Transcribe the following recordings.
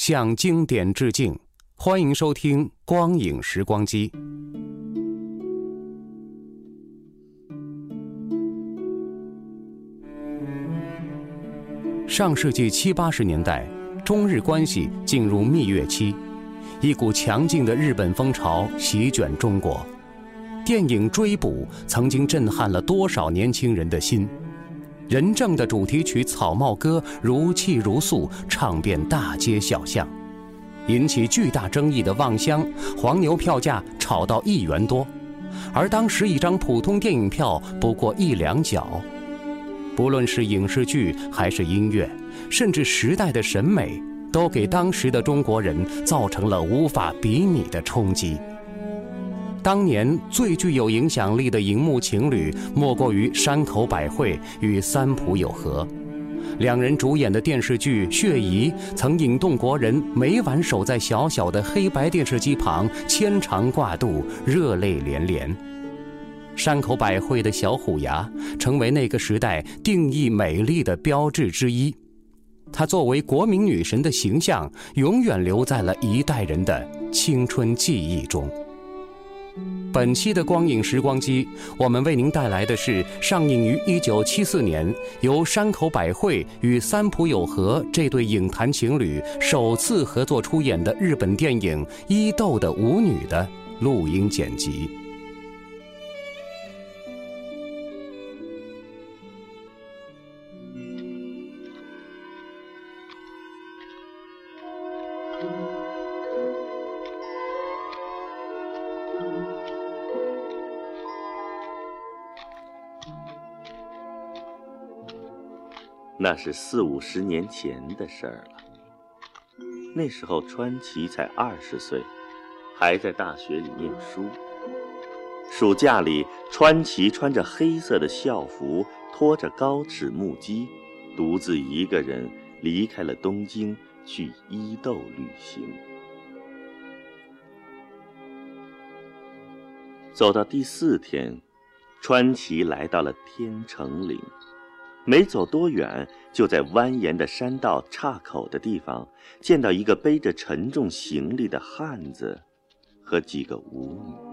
向经典致敬。欢迎收听《光影时光机》。上世纪七八十年代，中日关系进入蜜月期，一股强劲的日本风潮席卷中国。电影《追捕》曾经震撼了多少年轻人的心？任正的主题曲《草帽歌》如泣如诉，唱遍大街小巷，引起巨大争议的《望乡》，黄牛票价炒到一元多，而当时一张普通电影票不过一两角。不论是影视剧还是音乐，甚至时代的审美，都给当时的中国人造成了无法比拟的冲击。当年最具有影响力的荧幕情侣，莫过于山口百惠与三浦友和。两人主演的电视剧《血疑》曾引动国人每晚守在小小的黑白电视机旁，牵肠挂肚，热泪连连。山口百惠的小虎牙成为那个时代定义美丽的标志之一。她作为国民女神的形象，永远留在了一代人的青春记忆中。本期的光影时光机，我们为您带来的是上映于1974年，由山口百惠与三浦友和这对影坛情侣首次合作出演的日本电影《伊豆的舞女》的录音剪辑。那是四五十年前的事儿了。那时候川崎才二十岁，还在大学里念书。暑假里，川崎穿着黑色的校服，拖着高尺木屐，独自一个人离开了东京，去伊豆旅行。走到第四天，川崎来到了天成岭。没走多远，就在蜿蜒的山道岔口的地方，见到一个背着沉重行李的汉子，和几个舞女。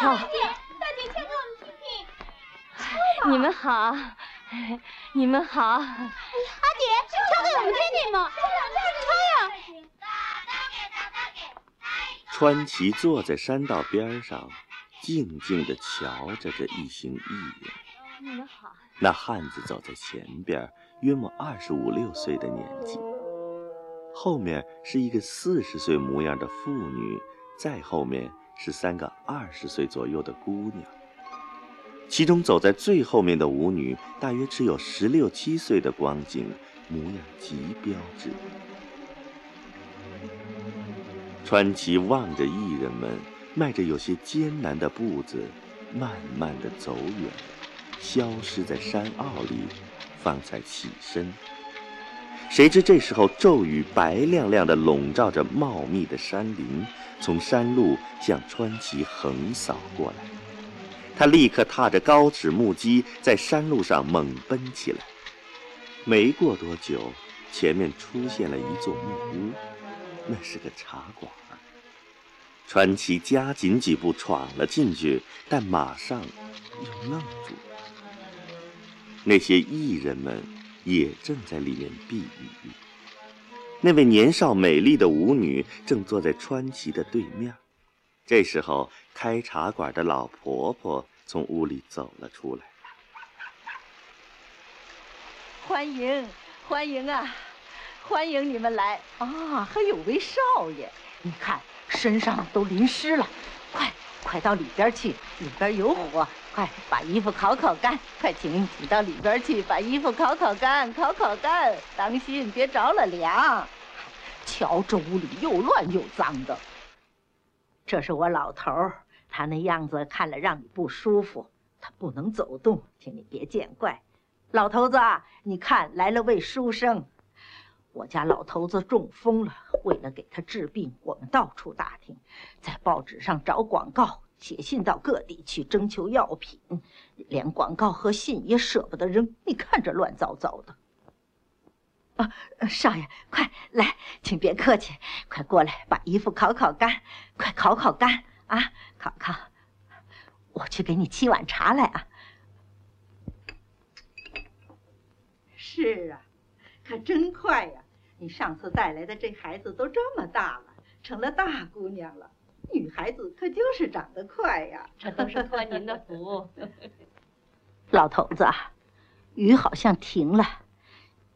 别敲！你们好，你们好。阿姐，唱给我们听听嘛！唱呀！川崎坐在山道边上，静静地瞧着这一行艺人。你们好。那汉子走在前边，约莫二十五六岁的年纪，后面是一个四十岁模样的妇女，再后面是三个二十岁左右的姑娘。其中走在最后面的舞女，大约只有十六七岁的光景，模样极标致。川崎望着艺人们，迈着有些艰难的步子，慢慢的走远，消失在山坳里，方才起身。谁知这时候骤雨白亮亮的笼罩着茂密的山林，从山路向川崎横扫过来。他立刻踏着高尺木屐在山路上猛奔起来。没过多久，前面出现了一座木屋，那是个茶馆。川崎加紧几步闯了进去，但马上又愣住了。那些艺人们也正在里面避雨。那位年少美丽的舞女正坐在川崎的对面。这时候，开茶馆的老婆婆从屋里走了出来。欢迎，欢迎啊，欢迎你们来啊！还有位少爷，你看身上都淋湿了，快快到里边去，里边有火，快把衣服烤烤干，快请请到里边去把衣服烤烤干，烤烤干，当心别着了凉。瞧这屋里又乱又脏的。这是我老头，他那样子看了让你不舒服，他不能走动，请你别见怪。老头子，你看来了位书生。我家老头子中风了，为了给他治病，我们到处打听，在报纸上找广告，写信到各地去征求药品，连广告和信也舍不得扔。你看这乱糟糟的。啊，少爷，快来，请别客气，快过来把衣服烤烤干，快烤烤干啊，烤烤。我去给你沏碗茶来啊。是啊，可真快呀！你上次带来的这孩子都这么大了，成了大姑娘了。女孩子可就是长得快呀，这都是托您的福。老头子，雨好像停了，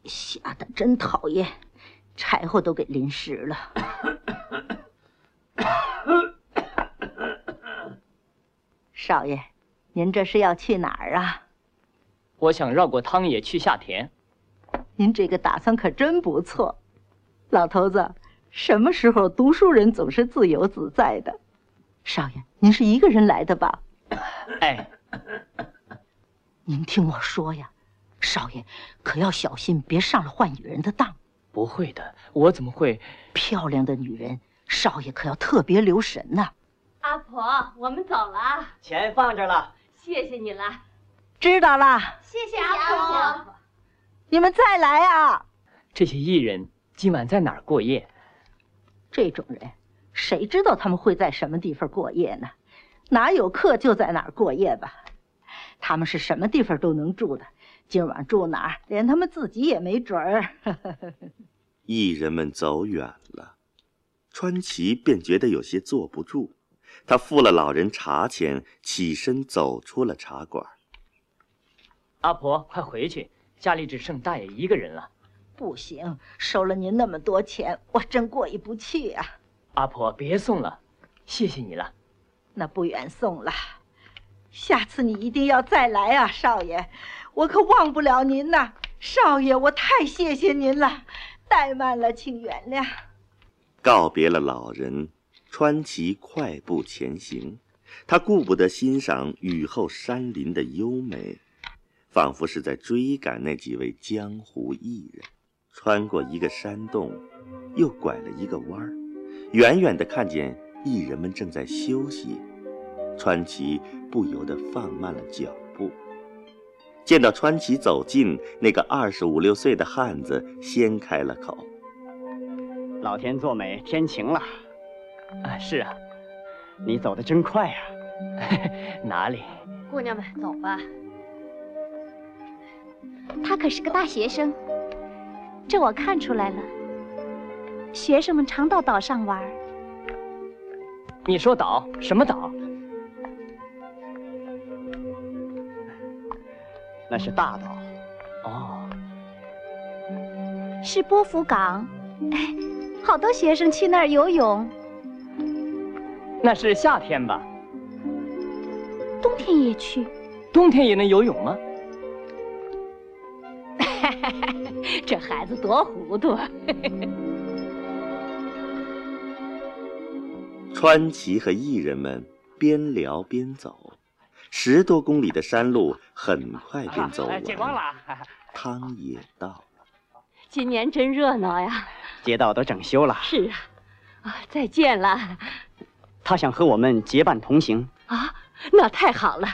下的真讨厌，柴火都给淋湿了。少爷，您这是要去哪儿啊？我想绕过汤野去下田。您这个打算可真不错，老头子，什么时候读书人总是自由自在的？少爷，您是一个人来的吧？哎，您听我说呀，少爷可要小心，别上了坏女人的当。不会的，我怎么会？漂亮的女人，少爷可要特别留神呐。阿婆，我们走了，钱放这了，谢谢你了。知道了，谢谢阿婆。你们再来啊！这些艺人今晚在哪儿过夜？这种人，谁知道他们会在什么地方过夜呢？哪有客就在哪儿过夜吧？他们是什么地方都能住的，今晚住哪儿，连他们自己也没准儿。艺人们走远了，川崎便觉得有些坐不住，他付了老人茶钱，起身走出了茶馆。阿婆，快回去。家里只剩大爷一个人了，不行，收了您那么多钱，我真过意不去啊！阿婆，别送了，谢谢你了。那不远送了，下次你一定要再来啊，少爷，我可忘不了您呐，少爷，我太谢谢您了，怠慢了，请原谅。告别了老人，川崎快步前行，他顾不得欣赏雨后山林的优美。仿佛是在追赶那几位江湖艺人，穿过一个山洞，又拐了一个弯儿，远远的看见艺人们正在休息，川崎不由得放慢了脚步。见到川崎走近，那个二十五六岁的汉子先开了口：“老天作美，天晴了。啊，是啊，你走的真快呀。哪里？姑娘们，走吧。”他可是个大学生，这我看出来了。学生们常到岛上玩。你说岛什么岛？那是大岛。哦，是波福港。哎，好多学生去那儿游泳。那是夏天吧？冬天也去。冬天也能游泳吗？这孩子多糊涂！啊！川崎和艺人们边聊边走，十多公里的山路很快便走完。见光了，汤也到了。今年真热闹呀！街道都整修了。是啊，啊，再见了。他想和我们结伴同行。啊，那太好了。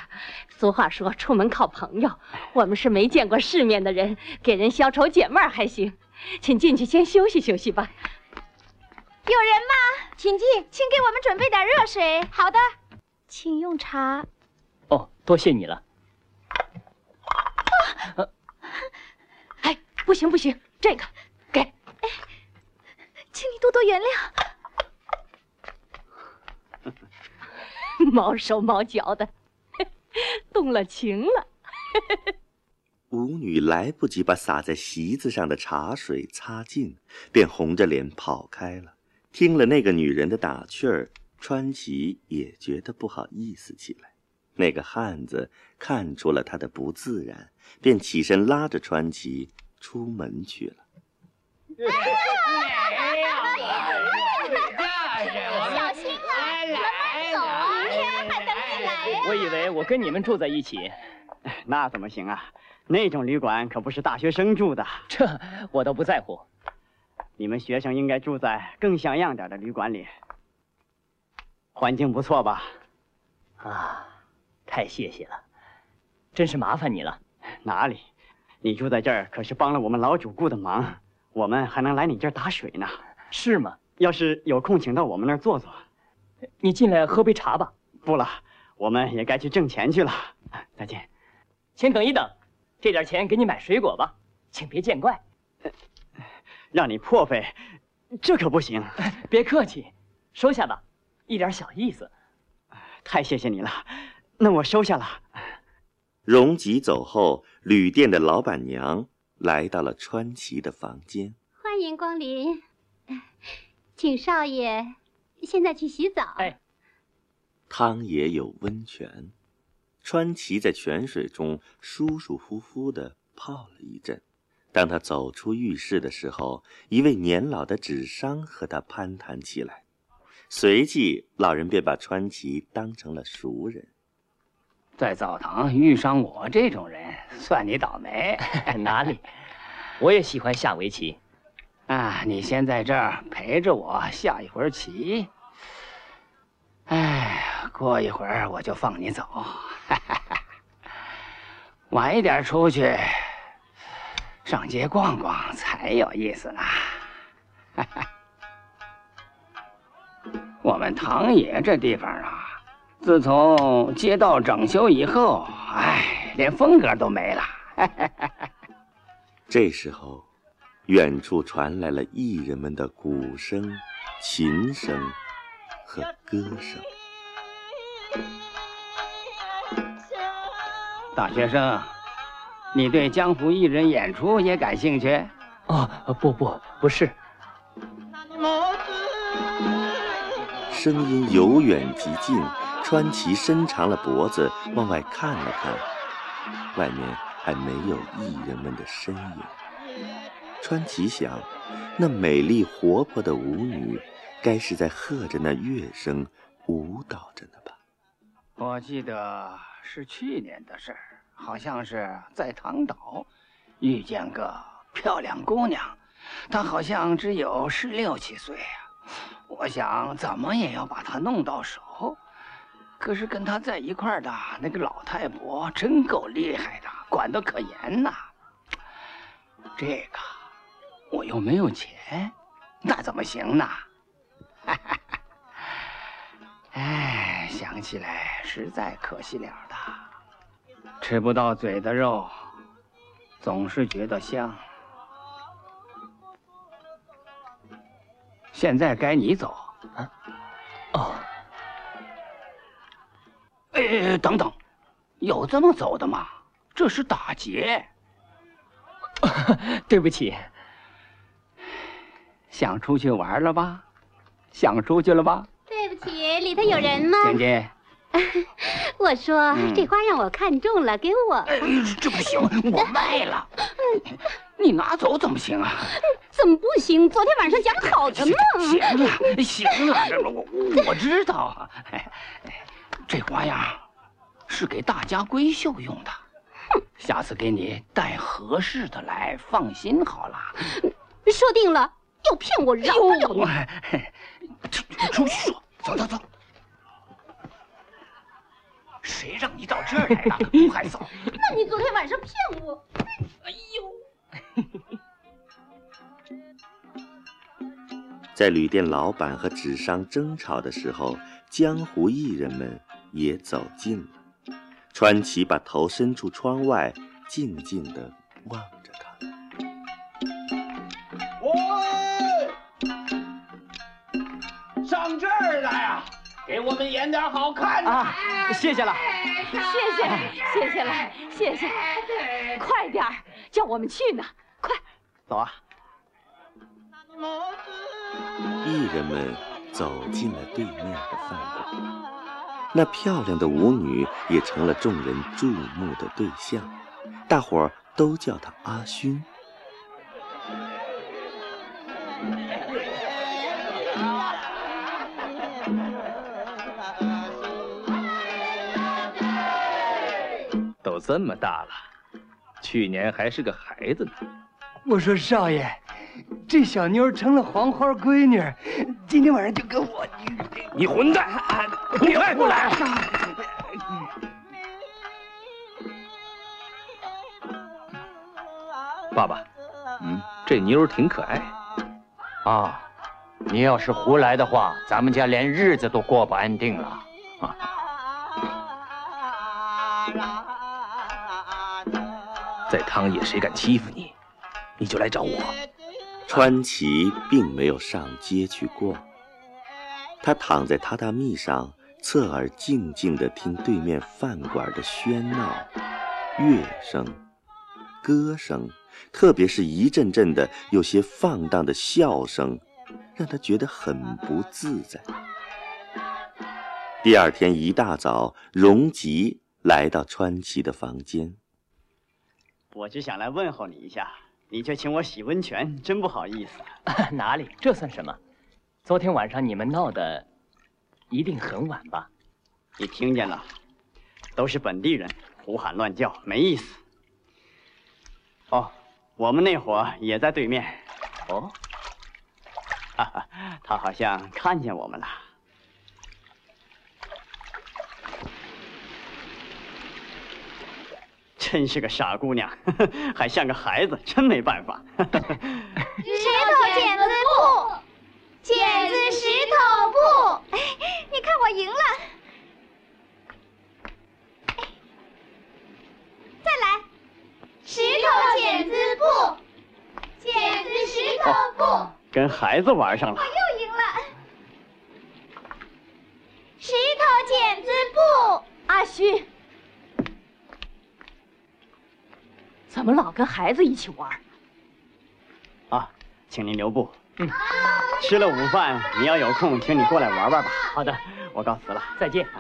俗话说，出门靠朋友。我们是没见过世面的人，给人消愁解闷还行。请进去先休息休息吧。有人吗？请进，请给我们准备点热水。好的，请用茶。哦，多谢你了。啊！哎，不行不行，这个给。哎，请你多多原谅。毛手毛脚的，动了情了。舞女来不及把洒在席子上的茶水擦净，便红着脸跑开了。听了那个女人的打趣儿，川崎也觉得不好意思起来。那个汉子看出了他的不自然，便起身拉着川崎出门去了。小心啊，慢慢走啊，天还等你来。我以为我跟你们住在一起，那怎么行啊？那种旅馆可不是大学生住的。这我倒不在乎。你们学生应该住在更像样点的旅馆里，环境不错吧？啊，太谢谢了，真是麻烦你了。哪里，你住在这儿可是帮了我们老主顾的忙，我们还能来你这儿打水呢。是吗？要是有空，请到我们那儿坐坐。你进来喝杯茶吧。不了，我们也该去挣钱去了。再见。请等一等，这点钱给你买水果吧，请别见怪。让你破费，这可不行。别客气，收下吧，一点小意思。太谢谢你了，那我收下了。荣吉走后，旅店的老板娘来到了川崎的房间。欢迎光临，请少爷现在去洗澡。哎，汤也有温泉，川崎在泉水中舒舒服服的泡了一阵。当他走出浴室的时候，一位年老的纸商和他攀谈起来，随即老人便把川崎当成了熟人。在澡堂遇上我这种人，算你倒霉。哪里？我也喜欢下围棋。啊，你先在这儿陪着我下一会儿棋。哎，过一会儿我就放你走。晚一点出去。上街逛逛才有意思呢。我们唐野这地方啊，自从街道整修以后，哎，连风格都没了。这时候，远处传来了艺人们的鼓声、琴声和歌声。大学生。你对江湖艺人演出也感兴趣？哦，不不，不是。声音由远及近，川崎伸长了脖子往外看了看，外面还没有艺人们的身影。川崎想，那美丽活泼的舞女，该是在和着那乐声舞蹈着呢吧？我记得是去年的事儿。好像是在唐岛遇见个漂亮姑娘，她好像只有十六七岁啊。我想怎么也要把她弄到手，可是跟她在一块的那个老太婆真够厉害的，管得可严呐。这个我又没有钱，那怎么行呢？哎，想起来实在可惜了的。吃不到嘴的肉，总是觉得香。现在该你走啊！哦，哎，等等，有这么走的吗？这是打劫。对不起，想出去玩了吧？想出去了吧？对不起，里头有人吗？姐姐。我说这花让我看中了，给我。这不行，我卖了。你拿走怎么行啊？怎么不行？昨天晚上讲好的嘛。行了，行了，我我知道。这花样是给大家闺秀用的。下次给你带合适的来，放心好了。说定了，要骗我饶不了你。出去说，走走走。谁让你到这儿来的？不还走？那你昨天晚上骗我。哎呦！在旅店老板和纸商争吵的时候，江湖艺人们也走近了。川崎把头伸出窗外，静静地望着他。喂，给我们演点好看的啊！谢谢了，谢谢，谢谢了，谢谢。快点儿，叫我们去呢！快，走啊！艺人们走进了对面的饭馆。那漂亮的舞女也成了众人注目的对象，大伙儿都叫她阿勋。这么大了，去年还是个孩子呢。我说少爷，这小妞成了黄花闺女，今天晚上就跟我……你混蛋！你还不来？爸爸，嗯，这妞挺可爱。啊，你要是胡来的话，咱们家连日子都过不安定了。啊。在汤野谁敢欺负你，你就来找我。川崎并没有上街去逛，他躺在榻榻米上，侧耳静静地听对面饭馆的喧闹、乐声、歌声，特别是一阵阵的有些放荡的笑声，让他觉得很不自在。第二天一大早，荣吉来到川崎的房间。我只想来问候你一下，你却请我洗温泉，真不好意思。哪里？这算什么？昨天晚上你们闹的，一定很晚吧？你听见了？都是本地人，胡喊乱叫，没意思。哦，我们那伙也在对面。哦，哈哈，他好像看见我们了。真是个傻姑娘，还像个孩子，真没办法。石头剪子布，剪子石头布，哎，你看我赢了。再来，石头剪子布，剪子石头布，跟孩子玩上了。我又赢了。石头剪子布，阿勋。怎么老跟孩子一起玩？啊，请您留步。嗯，吃了午饭，你要有空，请你过来玩玩吧。好的，我告辞了，再见。正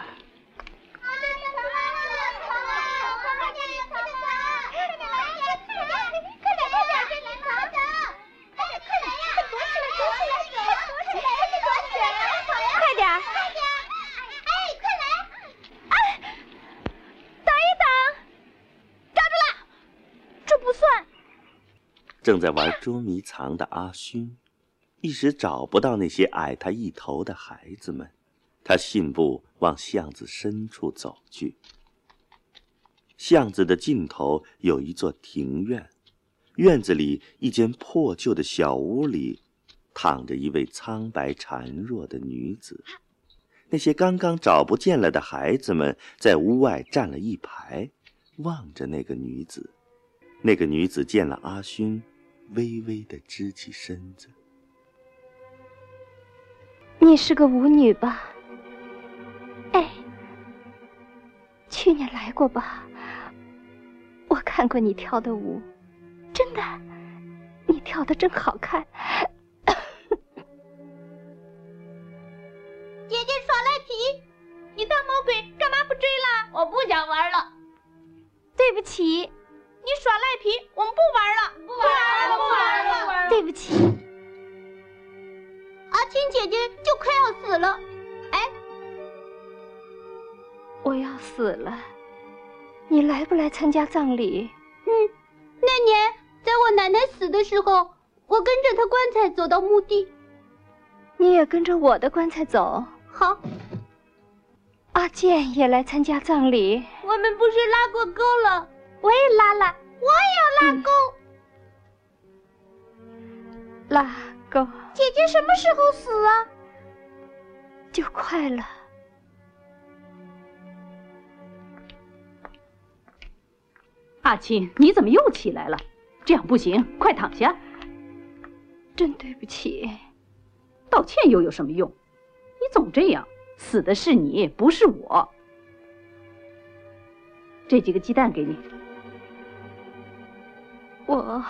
在玩捉迷藏的阿勋，一时找不到那些矮他一头的孩子们，他信步往巷子深处走去。巷子的尽头有一座庭院，院子里一间破旧的小屋里，躺着一位苍白孱弱的女子。那些刚刚找不见了的孩子们在屋外站了一排，望着那个女子。那个女子见了阿勋。微微的支起身子。你是个舞女吧？哎，去年来过吧？我看过你跳的舞，真的，你跳的真好看。姐姐耍赖皮，你大魔鬼干嘛不追了？我不想玩了。对不起。你耍赖皮，我们不玩了，不玩了，不玩了，不玩了。对不起，阿青姐姐就快要死了。哎，我要死了，你来不来参加葬礼？嗯，那年在我奶奶死的时候，我跟着她棺材走到墓地。你也跟着我的棺材走。好。阿健也来参加葬礼。我们不是拉过钩了？我也拉了，我也要拉钩。拉钩。姐姐什么时候死啊？就快了。阿青，你怎么又起来了？这样不行，快躺下。真对不起。道歉又有什么用？你总这样，死的是你，不是我。这几个鸡蛋给你。我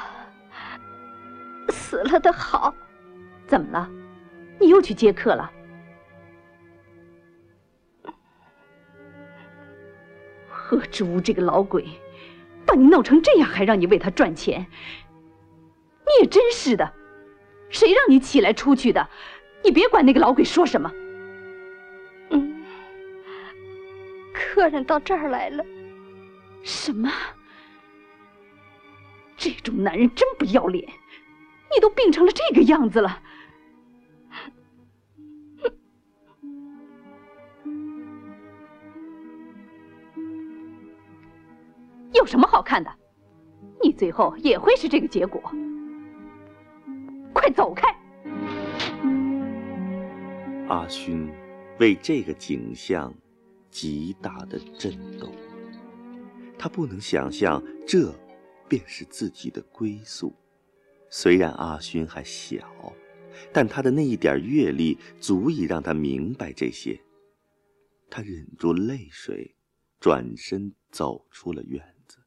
死了的好。怎么了？你又去接客了？何志武这个老鬼，把你闹成这样，还让你为他赚钱，你也真是的。谁让你起来出去的？你别管那个老鬼说什么。嗯，客人到这儿来了。什么？这种男人真不要脸！你都病成了这个样子了。有什么好看的？你最后也会是这个结果。快走开！阿勋为这个景象极大的震动，他不能想象这便是自己的归宿。虽然阿勋还小，但他的那一点阅历足以让他明白这些。他忍住泪水，转身走出了院子。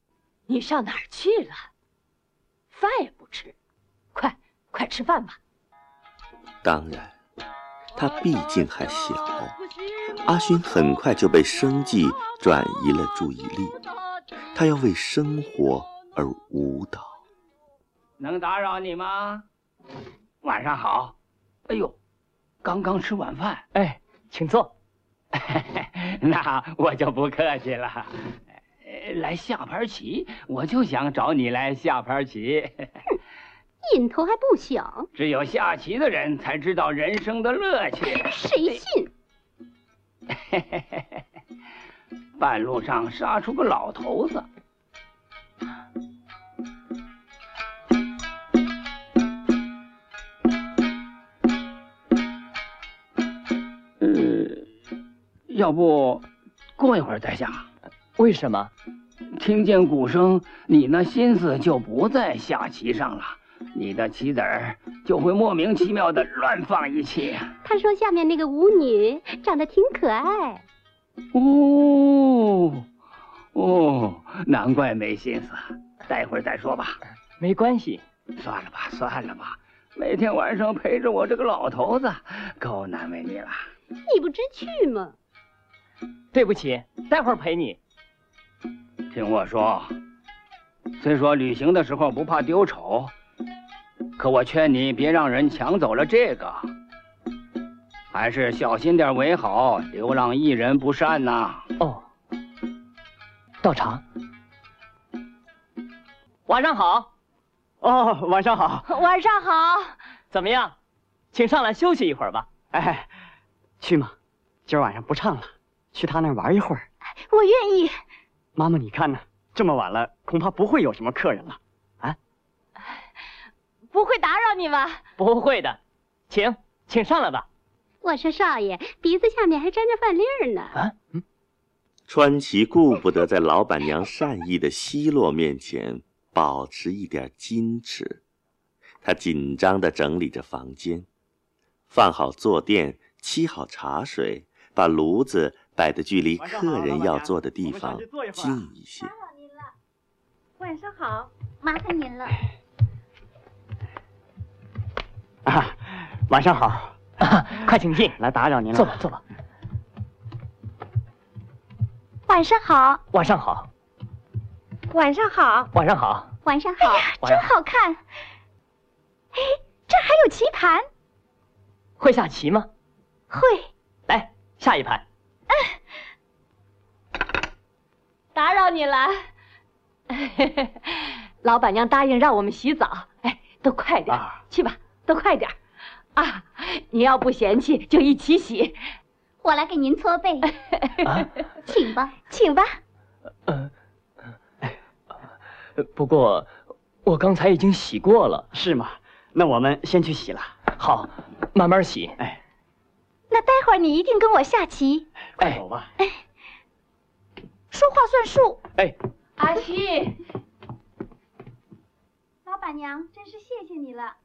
你上哪儿去了？饭也不吃，快！快吃饭吧。当然，他毕竟还小。阿勋很快就被生计转移了注意力，他要为生活而舞蹈。能打扰你吗？晚上好。哎呦，刚刚吃晚饭。哎，请坐。那我就不客气了。来下盘棋，我就想找你来下盘棋。瘾头还不小，只有下棋的人才知道人生的乐趣。谁信？半路上杀出个老头子，要不过一会儿再下？为什么？听见鼓声，你那心思就不在下棋上了。你的棋子儿就会莫名其妙的乱放一气。他说下面那个舞女长得挺可爱。哦，哦，难怪没心思。待会儿再说吧。没关系，算了吧，算了吧。每天晚上陪着我这个老头子，够难为你了。你不知趣吗？对不起，待会儿陪你。听我说，虽说旅行的时候不怕丢丑。可我劝你别让人抢走了这个，还是小心点为好。流浪艺人不善呐。哦，道长，晚上好。哦，晚上好。晚上好。怎么样？请上来休息一会儿吧。哎，去吗？今儿晚上不唱了，去他那儿玩一会儿。我愿意。妈妈，你看呢？这么晚了，恐怕不会有什么客人了。啊不会打扰你吧？不会的，请，请上来吧。我说少爷，鼻子下面还沾着饭粒儿呢。啊，嗯。川崎顾不得在老板娘善意的奚落面前保持一点矜持，他紧张地整理着房间，放好坐垫，沏好茶水，把炉子摆的距离客人要坐的地方近一些。打扰您了。晚上好，麻烦您了。啊，晚上好！啊，快请进，来打扰您了。坐吧，坐吧。晚上好。晚上好。晚上好。晚上好。晚上好。哎呀，真好看！哎，这还有棋盘。会下棋吗？会。来，下一盘。嗯。打扰你了。老板娘答应让我们洗澡，哎，都快点，去吧，都快点。啊，你要不嫌弃就一起洗，我来给您搓背。请吧，请吧。呃，不过我刚才已经洗过了，是吗？那我们先去洗了。好，慢慢洗。哎，那待会儿你一定跟我下棋。快走吧。哎，说话算数。哎，阿西，老板娘，真是谢谢你了。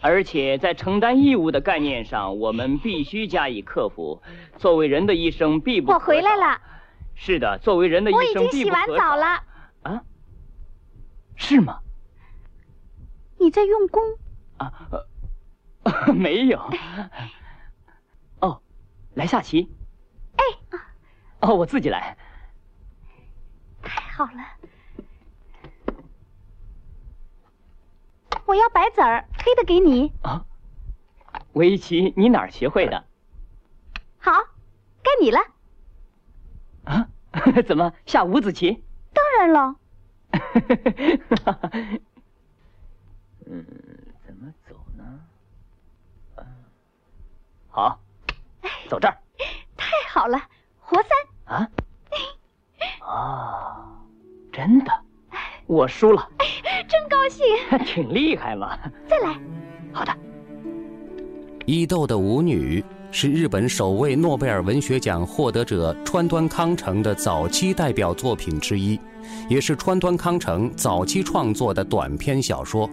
而且在承担义务的概念上，我们必须加以克服。作为人的一生必不……我回来了。是的，作为人的一生必不我已经洗完澡了。啊？是吗？你在用功？啊，呃、没有。哦，来下棋。哎。哦，我自己来。太好了。我要白子儿，黑的给你。啊，围棋你哪儿学会的？好，该你了。啊？怎么下五子棋？当然了。嗯，怎么走呢？好，走这儿。太好了，活三。啊？啊，真的。我输了，真高兴，挺厉害嘛。再来，好的。伊豆的舞女是日本首位诺贝尔文学奖获得者川端康成的早期代表作品之一，也是川端康成早期创作的短篇小说。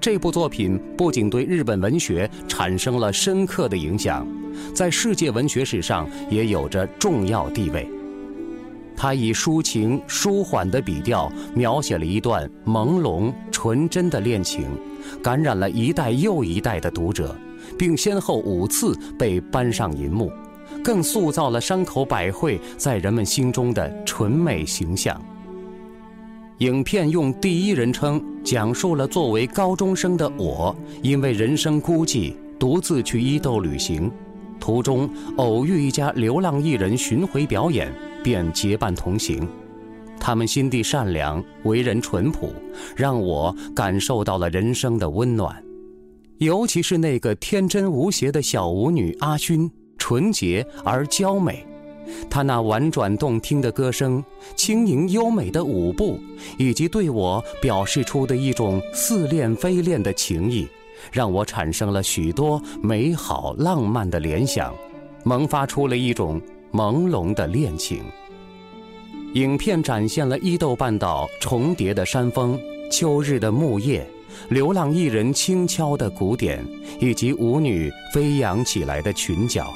这部作品不仅对日本文学产生了深刻的影响，在世界文学史上也有着重要地位。他以抒情舒缓的笔调描写了一段朦胧纯真的恋情，感染了一代又一代的读者，并先后五次被搬上银幕，更塑造了山口百惠在人们心中的纯美形象。影片用第一人称讲述了作为高中生的我，因为人生孤寂，独自去伊豆旅行，途中偶遇一家流浪艺人巡回表演。便结伴同行，他们心地善良，为人淳朴，让我感受到了人生的温暖。尤其是那个天真无邪的小舞女阿勋，纯洁而娇美。她那婉转动听的歌声，轻盈优美的舞步，以及对我表示出的一种似恋非恋的情谊，让我产生了许多美好浪漫的联想，萌发出了一种。朦胧的恋情。影片展现了伊豆半岛重叠的山峰、秋日的木叶、流浪艺人轻敲的鼓点，以及舞女飞扬起来的裙角。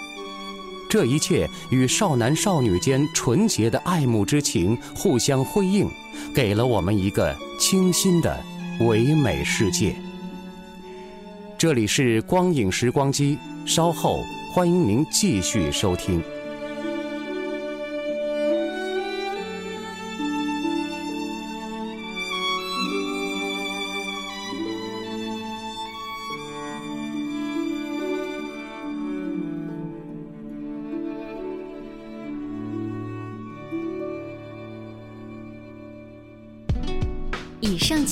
这一切与少男少女间纯洁的爱慕之情互相辉映，给了我们一个清新的唯美世界。这里是光影时光机，稍后欢迎您继续收听。